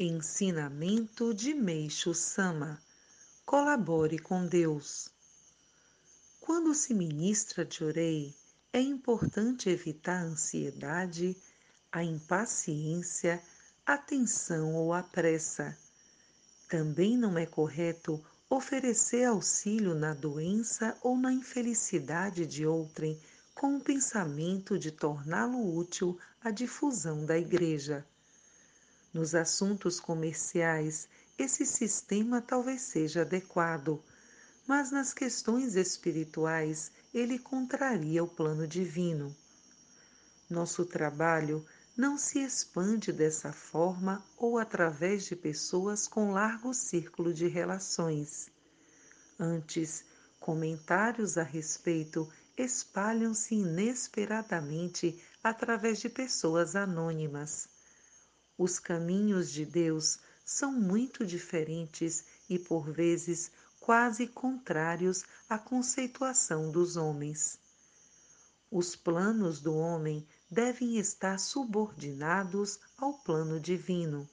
Ensinamento de Meixo Sama. Colabore com Deus. Quando se ministra de orei, é importante evitar a ansiedade, a impaciência, a tensão ou a pressa. Também não é correto oferecer auxílio na doença ou na infelicidade de outrem com o pensamento de torná-lo útil à difusão da Igreja. Nos assuntos comerciais, esse sistema talvez seja adequado, mas nas questões espirituais ele contraria o plano divino. Nosso trabalho não se expande dessa forma ou através de pessoas com largo círculo de relações. Antes, comentários a respeito espalham-se inesperadamente através de pessoas anônimas. Os caminhos de Deus são muito diferentes e, por vezes, quase contrários à conceituação dos homens. Os planos do homem devem estar subordinados ao plano divino.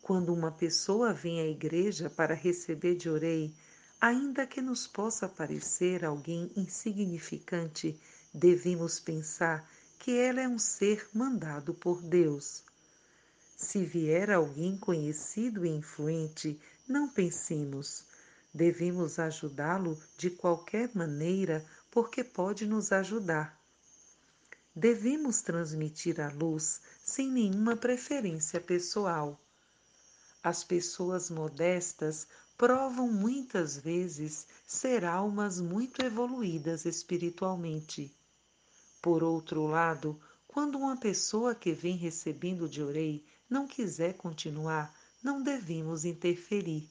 Quando uma pessoa vem à igreja para receber de orei, ainda que nos possa parecer alguém insignificante, devemos pensar que ela é um ser mandado por Deus. Se vier alguém conhecido e influente, não pensemos. Devemos ajudá-lo de qualquer maneira, porque pode nos ajudar. Devemos transmitir a luz sem nenhuma preferência pessoal. As pessoas modestas provam muitas vezes ser almas muito evoluídas espiritualmente. Por outro lado, quando uma pessoa que vem recebendo de orei não quiser continuar, não devemos interferir.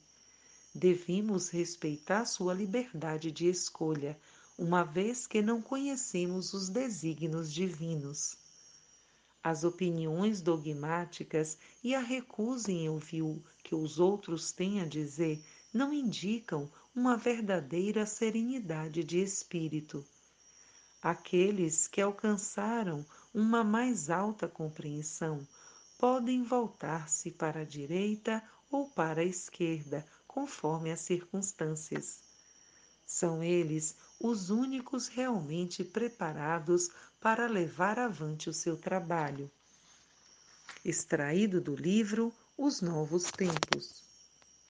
Devemos respeitar sua liberdade de escolha, uma vez que não conhecemos os desígnios divinos. As opiniões dogmáticas e a recusa em ouvir o que os outros têm a dizer não indicam uma verdadeira serenidade de espírito. Aqueles que alcançaram uma mais alta compreensão podem voltar-se para a direita ou para a esquerda, conforme as circunstâncias. São eles os únicos realmente preparados para levar avante o seu trabalho. Extraído do livro Os Novos Tempos.